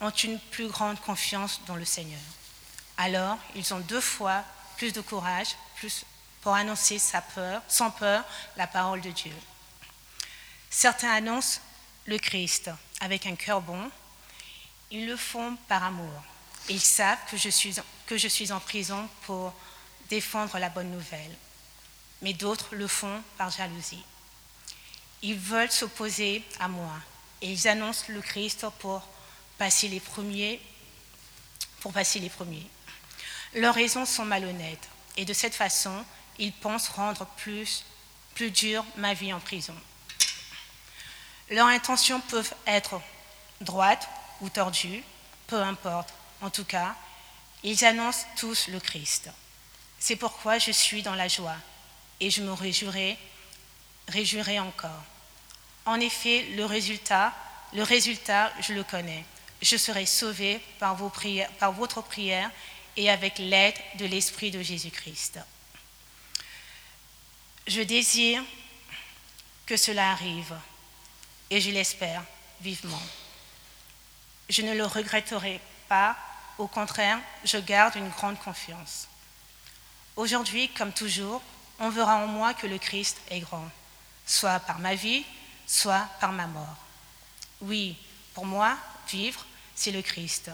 ont une plus grande confiance dans le Seigneur. Alors, ils ont deux fois plus de courage plus pour annoncer sans peur la parole de Dieu. Certains annoncent le Christ avec un cœur bon. Ils le font par amour. Ils savent que je suis, que je suis en prison pour défendre la bonne nouvelle. Mais d'autres le font par jalousie. Ils veulent s'opposer à moi et ils annoncent le Christ pour passer les premiers, pour passer les premiers. Leurs raisons sont malhonnêtes et de cette façon, ils pensent rendre plus, plus dure ma vie en prison. Leurs intentions peuvent être droites ou tordues, peu importe. En tout cas, ils annoncent tous le Christ. C'est pourquoi je suis dans la joie et je me réjouirai, réjouirai encore. En effet, le résultat, le résultat, je le connais. Je serai sauvé par, par votre prière et avec l'aide de l'Esprit de Jésus-Christ. Je désire que cela arrive et je l'espère vivement. Je ne le regretterai pas, au contraire, je garde une grande confiance. Aujourd'hui, comme toujours, on verra en moi que le Christ est grand, soit par ma vie, soit par ma mort. Oui, pour moi, vivre, c'est le Christ.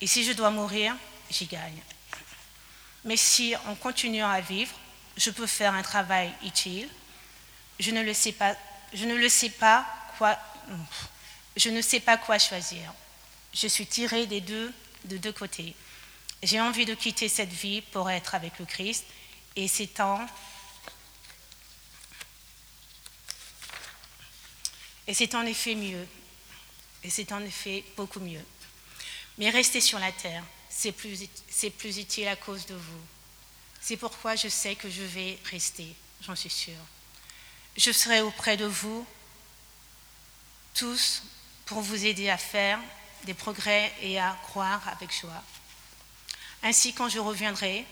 Et si je dois mourir, j'y gagne. Mais si en continuant à vivre, je peux faire un travail utile, je ne le sais pas, quoi, je ne sais pas quoi choisir. Je suis tirée des deux, de deux côtés. J'ai envie de quitter cette vie pour être avec le Christ et c'est en, et c'est en effet mieux. Et c'est en effet beaucoup mieux. Mais rester sur la terre, c'est plus, utile à cause de vous. C'est pourquoi je sais que je vais rester, j'en suis sûre. Je serai auprès de vous tous pour vous aider à faire des progrès et à croire avec joie. Ainsi, quand je reviendrai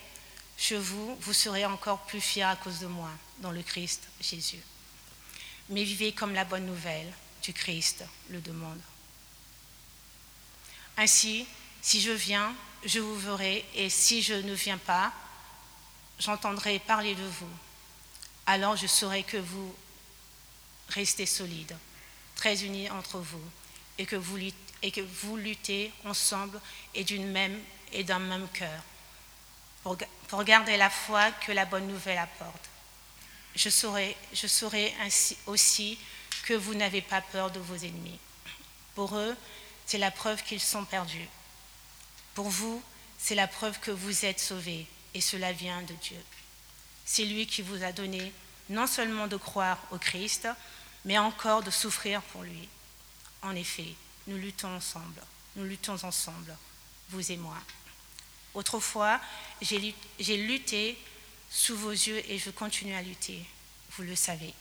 chez vous, vous serez encore plus fiers à cause de moi, dans le Christ Jésus. Mais vivez comme la bonne nouvelle du Christ le demande. Ainsi, si je viens, je vous verrai, et si je ne viens pas, j'entendrai parler de vous. Alors je saurai que vous restez solides, très unis entre vous, et que vous, luttez ensemble et d'une même et d'un même cœur, pour, garder la foi que la bonne nouvelle apporte. Je saurai, je saurai aussi que vous n'avez pas peur de vos ennemis. Pour eux, c'est la preuve qu'ils sont perdus. Pour vous, c'est la preuve que vous êtes sauvés, et cela vient de Dieu. C'est lui qui vous a donné non seulement de croire au Christ, mais encore de souffrir pour lui. En effet, nous luttons ensemble, nous luttons ensemble, vous et moi. Autrefois, j'ai lutté sous vos yeux et je continue à lutter, vous le savez.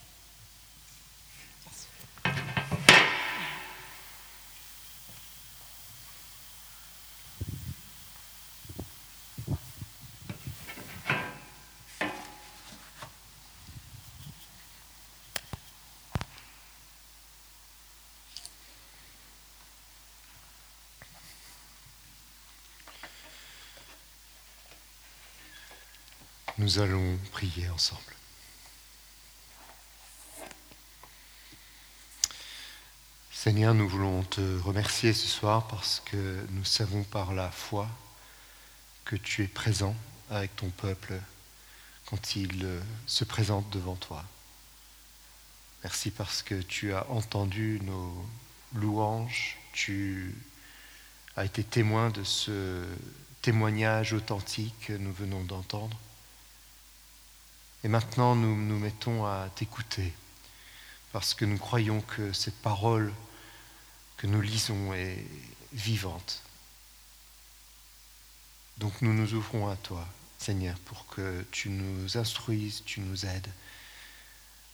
Nous allons prier ensemble. Seigneur, nous voulons te remercier ce soir parce que nous savons par la foi que tu es présent avec ton peuple quand il se présente devant toi. Merci parce que tu as entendu nos louanges, tu as été témoin de ce témoignage authentique que nous venons d'entendre. Et maintenant, nous nous mettons à t'écouter, parce que nous croyons que cette parole que nous lisons est vivante. Donc nous nous ouvrons à toi, Seigneur, pour que tu nous instruises, tu nous aides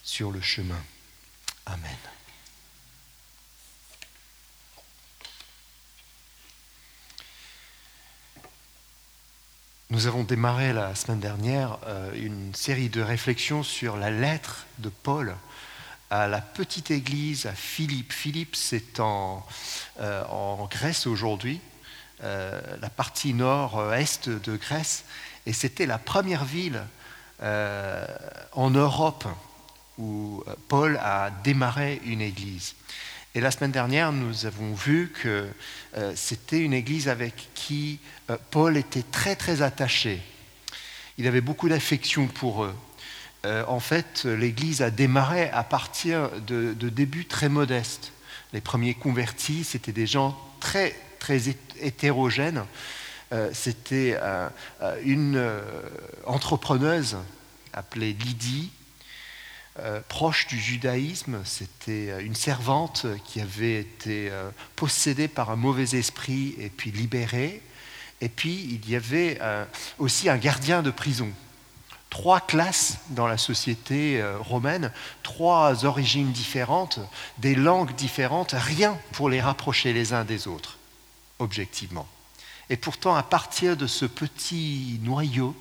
sur le chemin. Amen. Nous avons démarré la semaine dernière euh, une série de réflexions sur la lettre de Paul à la petite église à Philippe. Philippe, c'est en, euh, Grèce aujourd'hui, euh, la partie nord-est de Grèce, et c'était la première ville en Europe où Paul a démarré une église. Et la semaine dernière, nous avons vu que c'était une église avec qui Paul était très très attaché. Il avait beaucoup d'affection pour eux. Euh, en fait, l'Église a démarré à partir de, débuts très modestes. Les premiers convertis, c'était des gens très, très hétérogènes. Euh, c'était euh, une entrepreneuse appelée Lydie, proche du judaïsme. C'était une servante qui avait été possédée par un mauvais esprit et puis libérée. Et puis, il y avait aussi un gardien de prison trois classes dans la société euh, romaine, trois origines différentes, des langues différentes, rien pour les rapprocher les uns des autres, objectivement. Et pourtant, à partir de ce petit noyau,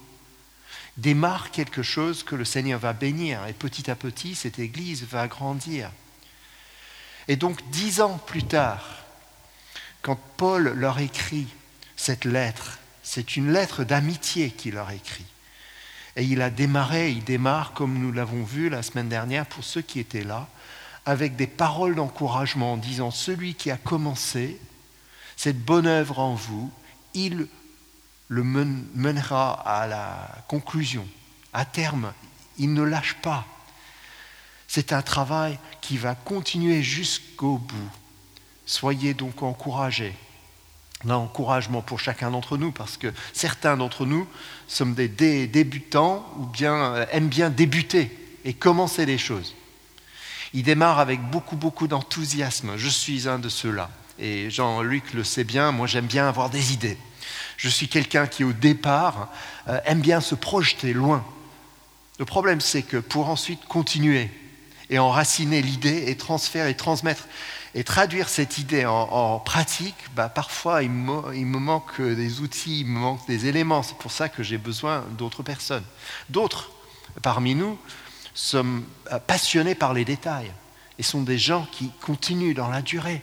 démarre quelque chose que le Seigneur va bénir. Et petit à petit, cette Église va grandir. Et donc, dix ans plus tard, quand Paul leur écrit cette lettre, c'est une lettre d'amitié qu'il leur écrit. Et il a démarré, il démarre, comme nous l'avons vu la semaine dernière pour ceux qui étaient là, avec des paroles d'encouragement en disant, celui qui a commencé cette bonne œuvre en vous, il le mènera à la conclusion, à terme. Il ne lâche pas. C'est un travail qui va continuer jusqu'au bout. Soyez donc encouragés encouragement pour chacun d'entre nous, parce que certains d'entre nous sommes des débutants ou bien euh, aiment bien débuter et commencer les choses. Il démarre avec beaucoup, beaucoup d'enthousiasme. Je suis un de ceux-là. Et Jean-Luc le sait bien, moi j'aime bien avoir des idées. Je suis quelqu'un qui au départ euh, aime bien se projeter loin. Le problème c'est que pour ensuite continuer et enraciner l'idée et transférer et transmettre et traduire cette idée en, pratique, bah, parfois il me, il me, manque des outils, il me manque des éléments. C'est pour ça que j'ai besoin d'autres personnes. D'autres, parmi nous, sommes passionnés par les détails et sont des gens qui continuent dans la durée.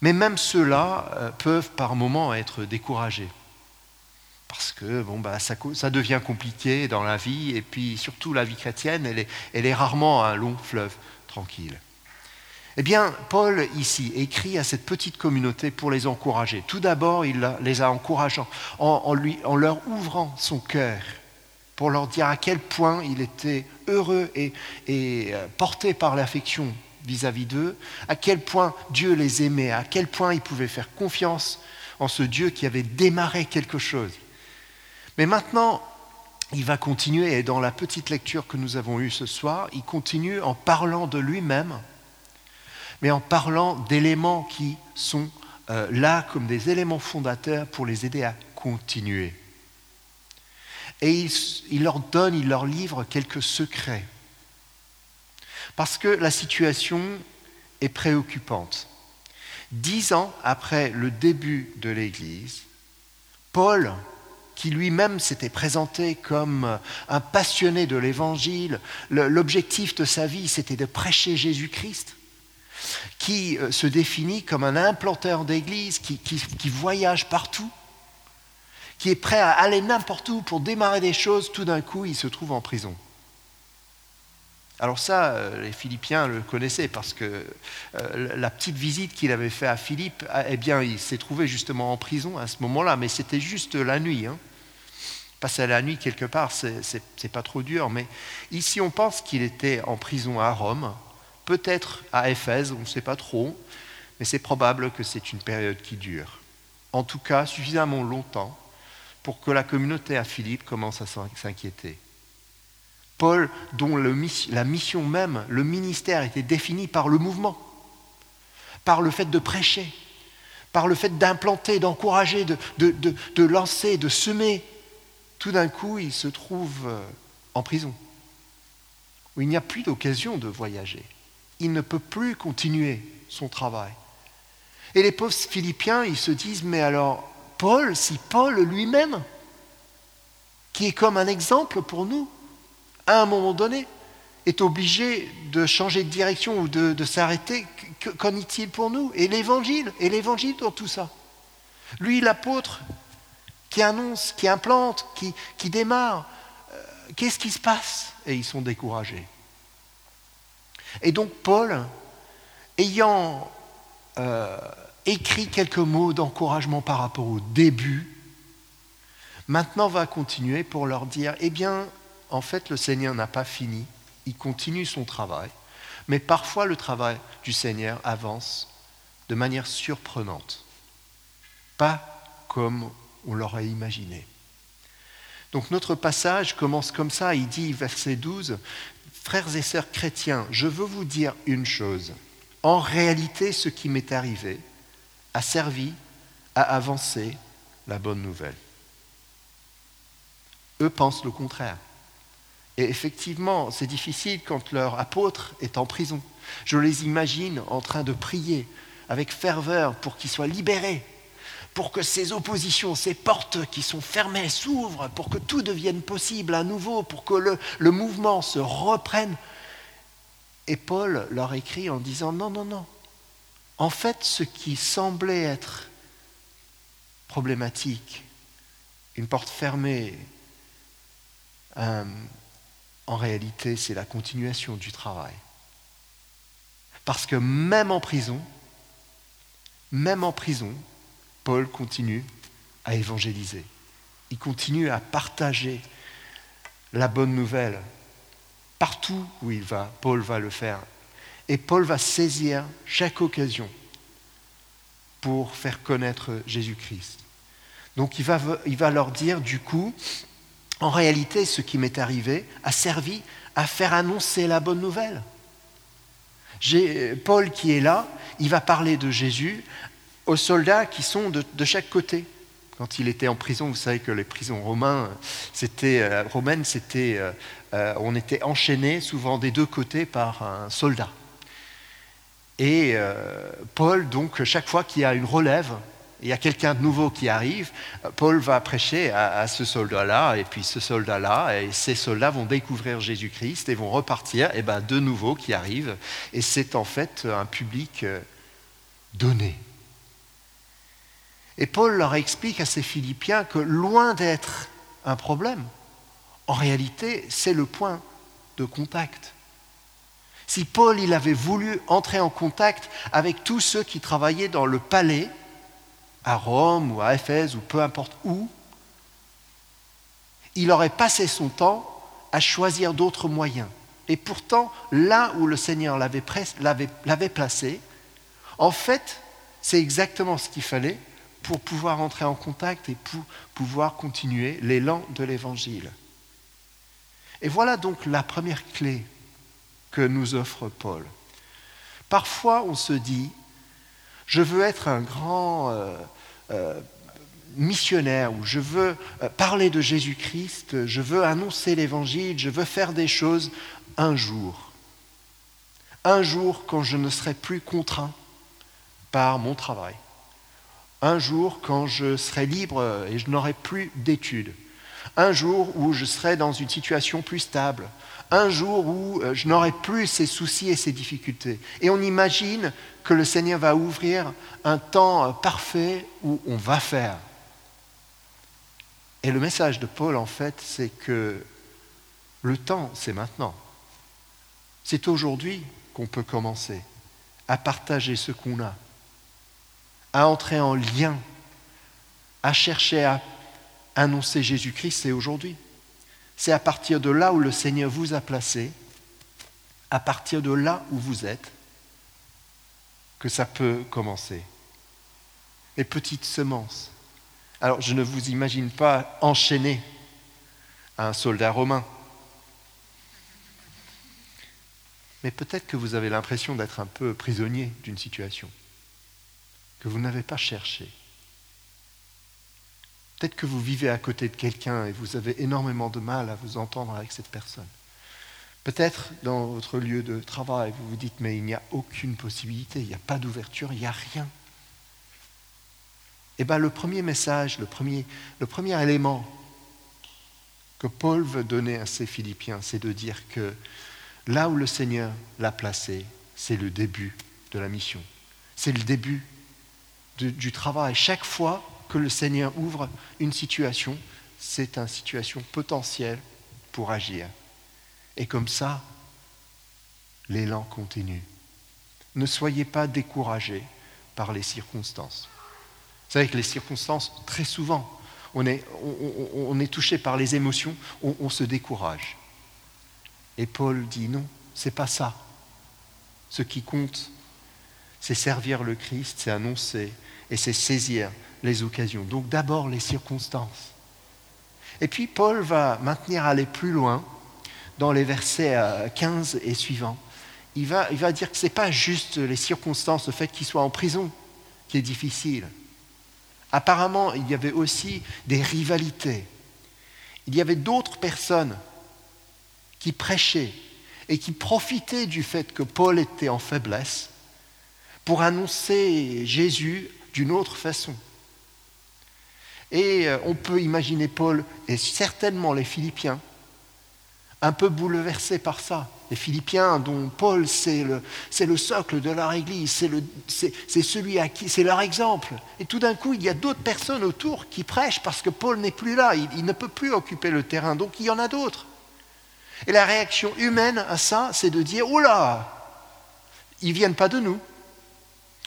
Mais même ceux-là euh, peuvent par moments être découragés. Parce que bon, bah, ça, devient compliqué dans la vie, et puis surtout la vie chrétienne, elle est, rarement un long fleuve tranquille. Eh bien, Paul, ici, écrit à cette petite communauté pour les encourager. Tout d'abord, il les a encourageants en leur ouvrant son cœur pour leur dire à quel point il était heureux et, euh, porté par l'affection vis-à-vis d'eux, à quel point Dieu les aimait, à quel point ils pouvaient faire confiance en ce Dieu qui avait démarré quelque chose. Mais maintenant, il va continuer, et dans la petite lecture que nous avons eue ce soir, il continue en parlant de lui-même mais en parlant d'éléments qui sont euh, là comme des éléments fondateurs pour les aider à continuer. Et il, leur donne, il leur livre quelques secrets. Parce que la situation est préoccupante. Dix ans après le début de l'Église, Paul, qui lui-même s'était présenté comme un passionné de l'Évangile, l'objectif de sa vie, c'était de prêcher Jésus-Christ, qui euh, se définit comme un implanteur d'église, qui, voyage partout, qui est prêt à aller n'importe où pour démarrer des choses, tout d'un coup, il se trouve en prison. Alors ça, euh, les Philippiens le connaissaient parce que euh, la petite visite qu'il avait faite à Philippe, eh bien, il s'est trouvé justement en prison à ce moment-là, mais c'était juste la nuit. Hein. Passer la nuit quelque part, c'est pas trop dur, mais ici on pense qu'il était en prison à Rome, peut-être à Éphèse, on ne sait pas trop, mais c'est probable que c'est une période qui dure. En tout cas, suffisamment longtemps pour que la communauté à Philippe commence à s'inquiéter. Paul, dont la mission même, le ministère était défini par le mouvement, par le fait de prêcher, par le fait d'implanter, d'encourager, de, lancer, de semer, tout d'un coup, il se trouve euh, en prison, où il n'y a plus d'occasion de voyager il ne peut plus continuer son travail. Et les pauvres Philippiens, ils se disent, mais alors, Paul, si Paul lui-même, qui est comme un exemple pour nous, à un moment donné, est obligé de changer de direction ou de, s'arrêter, qu'en est-il pour nous? Et l'évangile, et l'évangile dans tout ça. Lui, l'apôtre, qui annonce, qui implante, qui, qui démarre, euh, qu'est-ce qui se passe? Et ils sont découragés. Et donc Paul, ayant euh, écrit quelques mots d'encouragement par rapport au début, maintenant va continuer pour leur dire, eh bien, en fait, le Seigneur n'a pas fini, il continue son travail, mais parfois le travail du Seigneur avance de manière surprenante, pas comme on l'aurait imaginé. Donc notre passage commence comme ça, il dit, verset 12, Frères et sœurs chrétiens, je veux vous dire une chose. En réalité, ce qui m'est arrivé a servi à avancer la bonne nouvelle. Eux pensent le contraire. Et effectivement, c'est difficile quand leur apôtre est en prison. Je les imagine en train de prier avec ferveur pour qu'il soit libéré, pour que ces oppositions, ces portes qui sont fermées s'ouvrent, pour que tout devienne possible à nouveau, pour que le, le mouvement se reprenne. Et Paul leur écrit en disant non, non, non. En fait, ce qui semblait être problématique, une porte fermée, un, en réalité, c'est la continuation du travail. Parce que même en prison, même en prison, Paul continue à évangéliser. Il continue à partager la bonne nouvelle. Partout où il va, Paul va le faire. Et Paul va saisir chaque occasion pour faire connaître Jésus-Christ. Donc il va, il va leur dire, du coup, en réalité, ce qui m'est arrivé a servi à faire annoncer la bonne nouvelle. Paul qui est là, il va parler de Jésus aux soldats qui sont de, chaque côté. Quand il était en prison, vous savez que les prisons romaines, c'était, euh, romaines, c'était, euh, euh, on était enchaîné souvent des deux côtés par un soldat. Et Paul, donc, chaque fois qu'il y a une relève, il y a quelqu'un de nouveau qui arrive, Paul va prêcher à, ce soldat-là, et puis ce soldat-là, et ces soldats vont découvrir Jésus-Christ et vont repartir, et ben de nouveau qui arrivent, et c'est en fait un public euh, donné. Et Paul leur explique à ces Philippiens que loin d'être un problème, en réalité, c'est le point de contact. Si Paul il avait voulu entrer en contact avec tous ceux qui travaillaient dans le palais, à Rome ou à Éphèse ou peu importe où, il aurait passé son temps à choisir d'autres moyens. Et pourtant, là où le Seigneur l'avait placé, en fait, c'est exactement ce qu'il fallait pour pouvoir entrer en contact et pour pouvoir continuer l'élan de l'Évangile. Et voilà donc la première clé que nous offre Paul. Parfois, on se dit, je veux être un grand euh, euh, missionnaire, ou je veux euh, parler de Jésus-Christ, je veux annoncer l'Évangile, je veux faire des choses un jour. Un jour quand je ne serai plus contraint par mon travail. Un jour quand je serai libre et je n'aurai plus d'études. Un jour où je serai dans une situation plus stable un jour où euh, je n'aurai plus ces soucis et ces difficultés. Et on imagine que le Seigneur va ouvrir un temps euh, parfait où on va faire. Et le message de Paul, en fait, c'est que le temps, c'est maintenant. C'est aujourd'hui qu'on peut commencer à partager ce qu'on a, à entrer en lien, à chercher à annoncer Jésus-Christ, c'est aujourd'hui. C'est à partir de là où le Seigneur vous a placé, à partir de là où vous êtes, que ça peut commencer. Les petites semences. Alors, je ne vous imagine pas enchaîné à un soldat romain. Mais peut-être que vous avez l'impression d'être un peu prisonnier d'une situation que vous n'avez pas cherchée. Peut-être que vous vivez à côté de quelqu'un et vous avez énormément de mal à vous entendre avec cette personne. Peut-être dans votre lieu de travail, vous vous dites, mais il n'y a aucune possibilité, il n'y a pas d'ouverture, il n'y a rien. Eh bien, le premier message, le premier, le premier élément que Paul veut donner à ses Philippiens, c'est de dire que Là où le Seigneur l'a placé, c'est le début de la mission. C'est le début du travail. Chaque fois que le Seigneur ouvre une situation, c'est une situation potentielle pour agir. Et comme ça, l'élan continue. Ne soyez pas découragés par les circonstances. Vous savez que les circonstances, très souvent, on est, on, touché par les émotions, on, se décourage. Et Paul dit non, c'est pas ça. Ce qui compte, c'est servir le Christ, c'est annoncer et c'est saisir les occasions. Donc d'abord les circonstances. Et puis Paul va maintenir aller plus loin dans les versets 15 euh, et suivants. Il va, il va dire que ce n'est pas juste les circonstances, le fait qu'il soit en prison, qui est difficile. Apparemment, il y avait aussi des rivalités. Il y avait d'autres personnes qui prêchaient et qui profitaient du fait que Paul était en faiblesse pour annoncer Jésus d'une autre façon. Et euh, on peut imaginer Paul et certainement les Philippiens un peu bouleversés par ça. Les Philippiens dont Paul c'est le, le, socle de leur Église, c'est celui à qui c'est leur exemple. Et tout d'un coup, il y a d'autres personnes autour qui prêchent parce que Paul n'est plus là, il, ne peut plus occuper le terrain, donc il y en a d'autres. Et la réaction humaine à ça, c'est de dire oula, ils viennent pas de nous.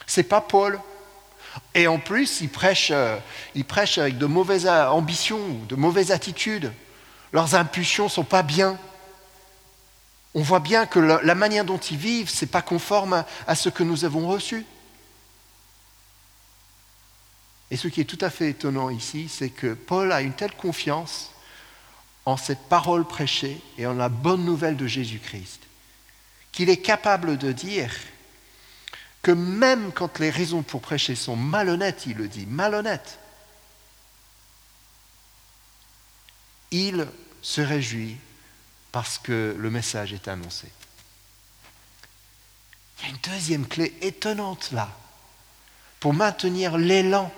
C'est pas Paul, et en plus, ils prêchent, euh, avec de mauvaises ambitions, de mauvaises attitudes. Leurs impulsions ne sont pas bien. On voit bien que la manière dont ils vivent, ce n'est pas conforme à ce que nous avons reçu. Et ce qui est tout à fait étonnant ici, c'est que Paul a une telle confiance en cette parole prêchée et en la bonne nouvelle de Jésus-Christ, qu'il est capable de dire même quand les raisons pour prêcher sont malhonnêtes, il le dit, malhonnêtes, il se réjouit parce que le message est annoncé. Il y a une deuxième clé étonnante là, pour maintenir l'élan.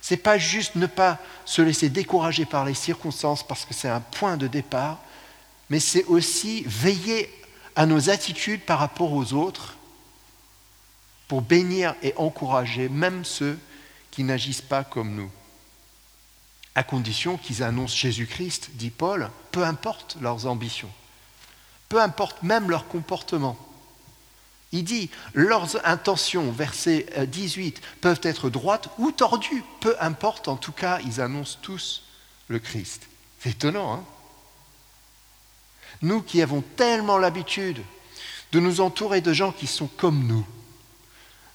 Ce n'est pas juste ne pas se laisser décourager par les circonstances parce que c'est un point de départ, mais c'est aussi veiller à nos attitudes par rapport aux autres pour bénir et encourager même ceux qui n'agissent pas comme nous, à condition qu'ils annoncent Jésus-Christ, dit Paul, peu importe leurs ambitions, peu importe même leur comportement. Il dit, leurs intentions, verset 18, peuvent être droites ou tordues, peu importe, en tout cas, ils annoncent tous le Christ. C'est étonnant, hein? Nous qui avons tellement l'habitude de nous entourer de gens qui sont comme nous,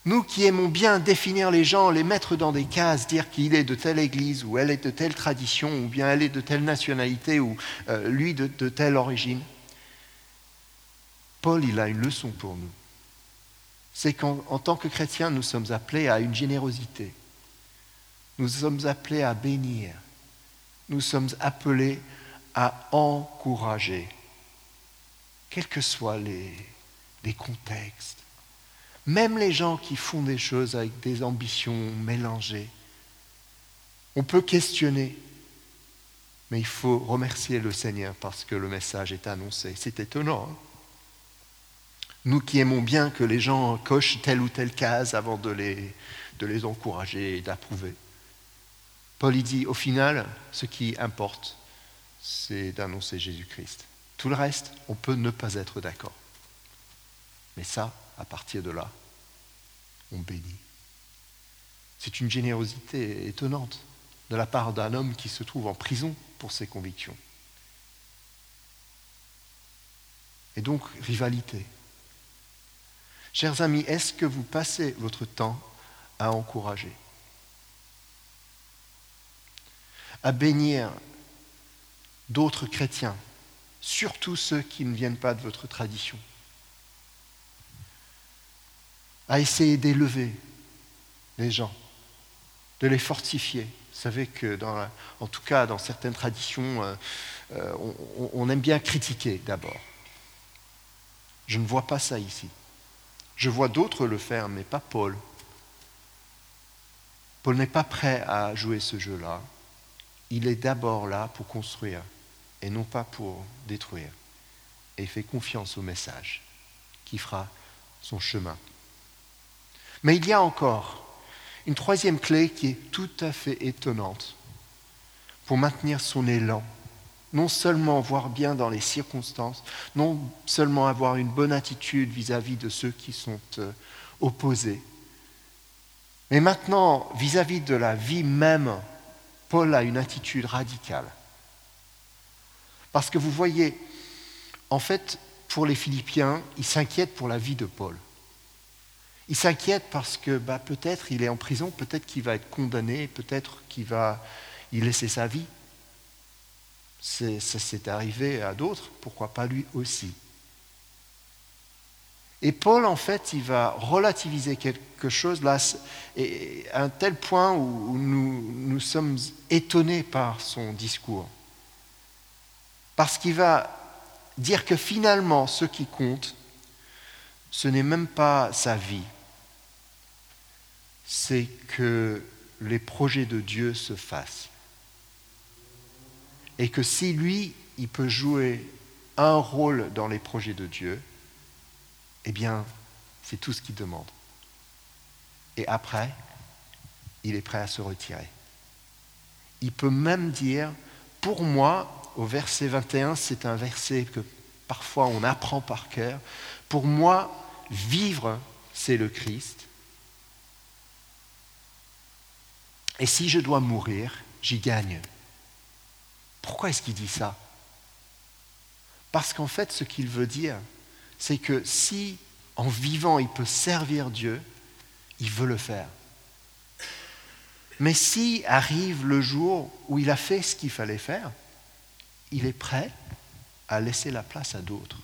nous qui aimons bien définir les gens, les mettre dans des cases, dire qu'il est de telle église, ou elle est de telle tradition, ou bien elle est de telle nationalité, ou euh, lui de, telle origine, Paul, il a une leçon pour nous. C'est qu'en tant que chrétiens, nous sommes appelés à une générosité. Nous sommes appelés à bénir. Nous sommes appelés à encourager, quels que soient les contextes même les gens qui font des choses avec des ambitions mélangées. On peut questionner, mais il faut remercier le Seigneur parce que le message est annoncé. C'est étonnant. Hein. Nous qui aimons bien que les gens cochent telle ou telle case avant de les, encourager et d'approuver. Paul dit, au final, ce qui importe, c'est d'annoncer Jésus-Christ. Tout le reste, on peut ne pas être d'accord. Mais ça, à partir de là, on bénit. C'est une générosité étonnante de la part d'un homme qui se trouve en prison pour ses convictions. Et donc, rivalité. Chers amis, est-ce que vous passez votre temps à encourager, à bénir d'autres chrétiens, surtout ceux qui ne viennent pas de votre tradition? À essayer d'élever les gens, de les fortifier. Vous savez que, dans en tout cas, dans certaines traditions, euh, euh, on, on aime bien critiquer d'abord. Je ne vois pas ça ici. Je vois d'autres le faire, mais pas Paul. Paul n'est pas prêt à jouer ce jeu-là. Il est d'abord là pour construire et non pas pour détruire. et fait confiance au message qui fera son chemin. Mais il y a encore une troisième clé qui est tout à fait étonnante pour maintenir son élan. Non seulement voir bien dans les circonstances, non seulement avoir une bonne attitude vis-à-vis de ceux qui sont euh, opposés, mais maintenant, vis-à-vis de la vie même, Paul a une attitude radicale. Parce que vous voyez, en fait, pour les Philippiens, ils s'inquiètent pour la vie de Paul. Ils s'inquiètent parce que bah, peut-être il est en prison, peut-être qu'il va être condamné, peut-être qu'il va y laisser sa vie. ça s'est arrivé à d'autres, pourquoi pas lui aussi. Et Paul, en fait, il va relativiser quelque chose là, à un tel point où nous sommes étonnés par son discours. Parce qu'il va dire que finalement, ce qui compte, ce n'est même pas sa vie, c'est que les projets de Dieu se fassent. Et que si lui, il peut jouer un rôle dans les projets de Dieu, eh bien, c'est tout ce qu'il demande. Et après, il est prêt à se retirer. Il peut même dire, pour moi, au verset 21, c'est un verset que parfois on apprend par cœur, pour moi, vivre, c'est le Christ. Et si je dois mourir, j'y gagne. Pourquoi est-ce qu'il dit ça? Parce qu'en fait, ce qu'il veut dire, c'est que si en vivant il peut servir Dieu, il veut le faire. Mais si arrive le jour où il a fait ce qu'il fallait faire, il est prêt à laisser la place à d'autres.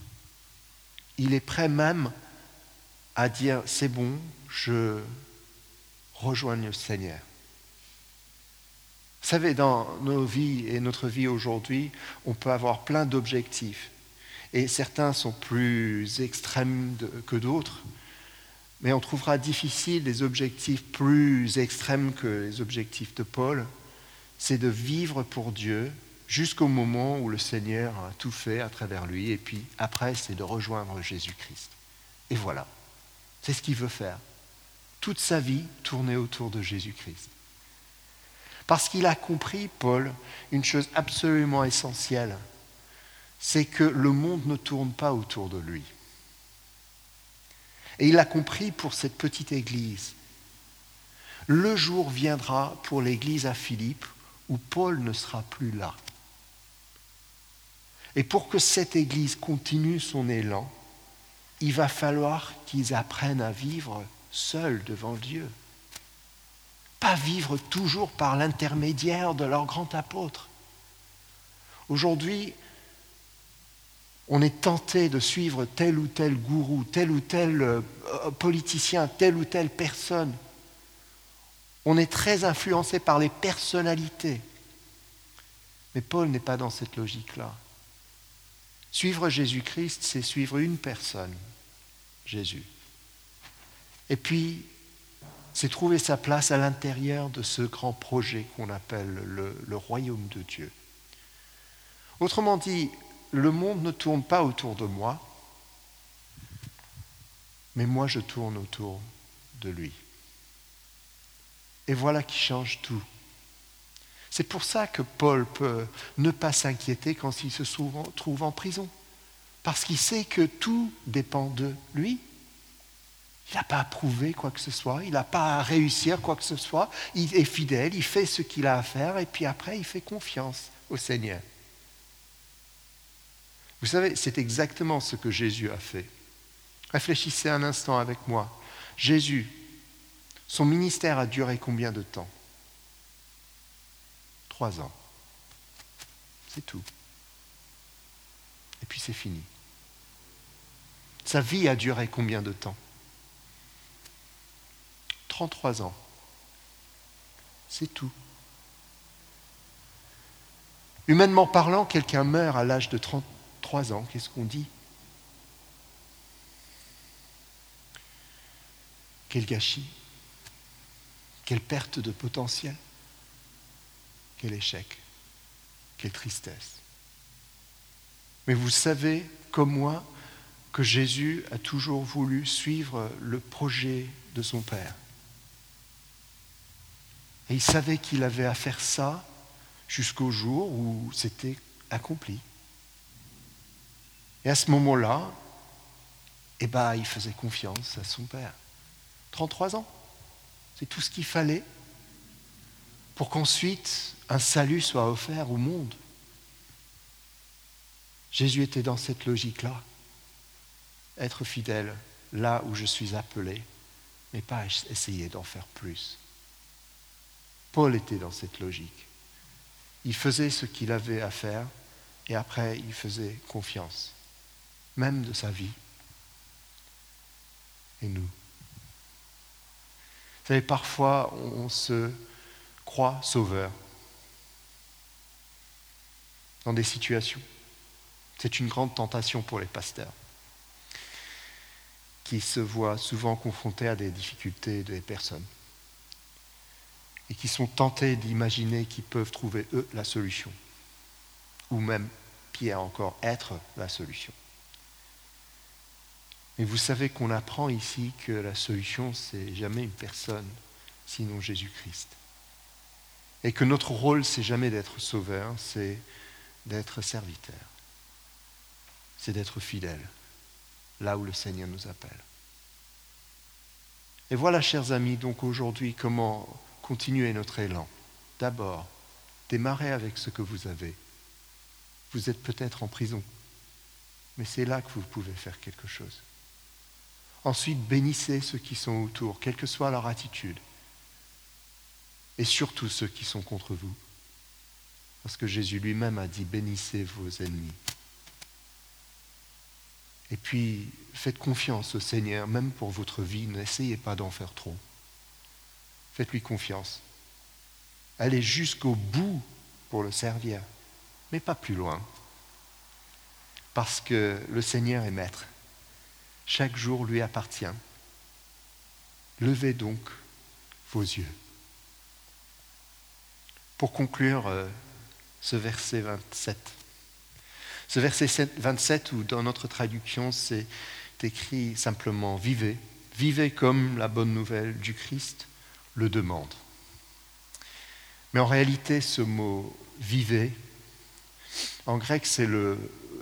Il est prêt même à dire, c'est bon, je rejoins le Seigneur. Vous savez, dans nos vies et notre vie aujourd'hui, on peut avoir plein d'objectifs et certains sont plus extrêmes que d'autres, mais on trouvera difficile des objectifs plus extrêmes que les objectifs de Paul, c'est de vivre pour Dieu jusqu'au moment où le Seigneur a tout fait à travers lui, et puis après c'est de rejoindre Jésus-Christ. Et voilà, c'est ce qu'il veut faire. Toute sa vie tournée autour de Jésus-Christ. Parce qu'il a compris, Paul, une chose absolument essentielle, c'est que le monde ne tourne pas autour de lui. Et il a compris pour cette petite église. Le jour viendra pour l'église à Philippe où Paul ne sera plus là. Et pour que cette église continue son élan, il va falloir qu'ils apprennent à vivre seuls devant Dieu. Pas vivre toujours par l'intermédiaire de leur grand apôtre. Aujourd'hui, on est tenté de suivre tel ou tel gourou, tel ou tel euh, politicien, telle ou telle personne. On est très influencé par les personnalités. Mais Paul n'est pas dans cette logique-là. Suivre Jésus-Christ, c'est suivre une personne, Jésus. Et puis, c'est trouver sa place à l'intérieur de ce grand projet qu'on appelle le, royaume de Dieu. Autrement dit, le monde ne tourne pas autour de moi, mais moi je tourne autour de lui. Et voilà qui change tout. C'est pour ça que Paul peut ne pas s'inquiéter quand il se trouve en prison, parce qu'il sait que tout dépend de lui. Il n'a pas à prouver quoi que ce soit, il n'a pas à réussir quoi que ce soit, il est fidèle, il fait ce qu'il a à faire, et puis après il fait confiance au Seigneur. Vous savez, c'est exactement ce que Jésus a fait. Réfléchissez un instant avec moi. Jésus, son ministère a duré combien de temps? Trois ans. C'est tout. Et puis c'est fini. Sa vie a duré combien de temps? 33 ans. C'est tout. Humainement parlant, quelqu'un meurt à l'âge de 30, trois ans, qu'est-ce qu'on dit? Quel gâchis, quelle perte de potentiel, quel échec, quelle tristesse. Mais vous savez, comme moi, que Jésus a toujours voulu suivre le projet de son Père. Et il savait qu'il avait à faire ça jusqu'au jour où c'était accompli. Et à ce moment-là, eh ben, il faisait confiance à son Père. 33 ans, c'est tout ce qu'il fallait pour qu'ensuite un salut soit offert au monde. Jésus était dans cette logique-là. Être fidèle là où je suis appelé, mais pas essayer d'en faire plus. Paul était dans cette logique. Il faisait ce qu'il avait à faire et après il faisait confiance, même de sa vie. Et nous Vous savez, parfois on se croit sauveur dans des situations. C'est une grande tentation pour les pasteurs qui se voient souvent confrontés à des difficultés des personnes et qui sont tentés d'imaginer qu'ils peuvent trouver eux la solution, ou même, pire encore, être la solution. Mais vous savez qu'on apprend ici que la solution, c'est jamais une personne, sinon Jésus-Christ. Et que notre rôle, c'est jamais d'être sauveur, c'est d'être serviteur. C'est d'être fidèle là où le Seigneur nous appelle. Et voilà, chers amis, donc aujourd'hui, comment continuer notre élan. D'abord, démarrez avec ce que vous avez. Vous êtes peut-être en prison, mais c'est là que vous pouvez faire quelque chose. Ensuite, bénissez ceux qui sont autour, quelle que soit leur attitude. Et surtout ceux qui sont contre vous. Parce que Jésus lui-même a dit, bénissez vos ennemis. Et puis, faites confiance au Seigneur, même pour votre vie. N'essayez pas d'en faire trop. Faites-lui confiance. Allez jusqu'au bout pour le servir, mais pas plus loin. Parce que le Seigneur est maître. Chaque jour lui appartient. Levez donc vos yeux. Pour conclure euh, ce verset 27. Ce verset 27 où dans notre traduction c'est écrit simplement vivez, vivez comme la bonne nouvelle du Christ le demande. Mais en réalité ce mot vivez, en grec c'est le,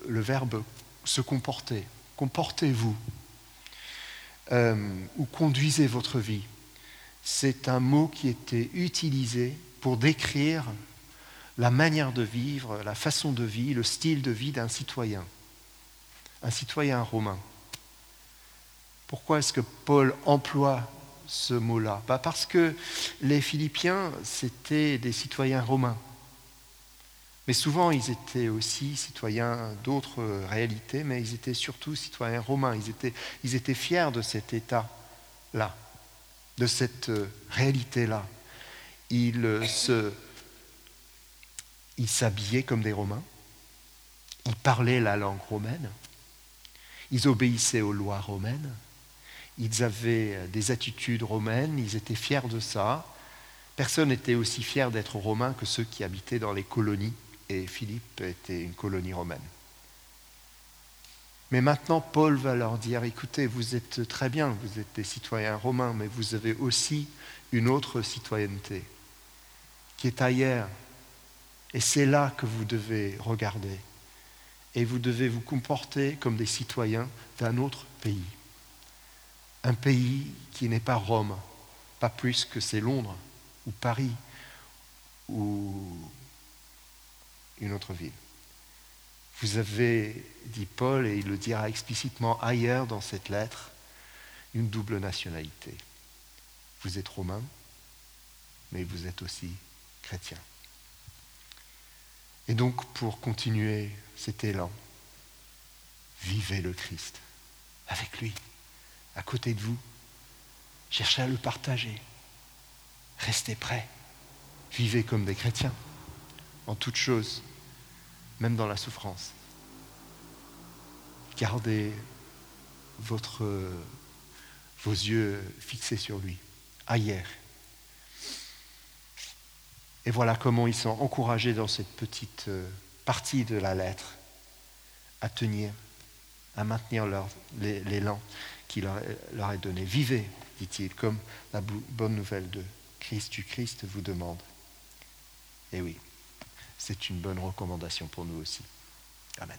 verbe se comporter, comportez-vous euh, ou conduisez votre vie. C'est un mot qui était utilisé pour décrire la manière de vivre, la façon de vie, le style de vie d'un citoyen, un citoyen romain. Pourquoi est-ce que Paul emploie ce mot-là Parce que les Philippiens, c'était des citoyens romains. Mais souvent, ils étaient aussi citoyens d'autres réalités, mais ils étaient surtout citoyens romains. Ils étaient, ils étaient fiers de cet état-là, de cette réalité-là. Ils se ils s'habillaient comme des Romains, ils parlaient la langue romaine, ils obéissaient aux lois romaines, ils avaient des attitudes romaines, ils étaient fiers de ça. Personne n'était aussi fier d'être romain que ceux qui habitaient dans les colonies, et Philippe était une colonie romaine. Mais maintenant, Paul va leur dire, écoutez, vous êtes très bien, vous êtes des citoyens romains, mais vous avez aussi une autre citoyenneté qui est ailleurs, et c'est là que vous devez regarder. Et vous devez vous comporter comme des citoyens d'un autre pays. Un pays qui n'est pas Rome, pas plus que c'est Londres ou Paris ou une autre ville. Vous avez, dit Paul, et il le dira explicitement ailleurs dans cette lettre, une double nationalité. Vous êtes romain, mais vous êtes aussi chrétien. Et donc, pour continuer cet élan, vivez le Christ avec lui, à côté de vous. Cherchez à le partager. Restez prêts. Vivez comme des chrétiens, en toutes choses, même dans la souffrance. Gardez vos yeux fixés sur lui, ailleurs. Et voilà comment ils sont encouragés dans cette petite euh, partie de la lettre à tenir, à maintenir l'élan qu'il leur, est donné. Vivez, dit-il, comme la bonne nouvelle de Christ du Christ vous demande. Et oui, c'est une bonne recommandation pour nous aussi. Amen.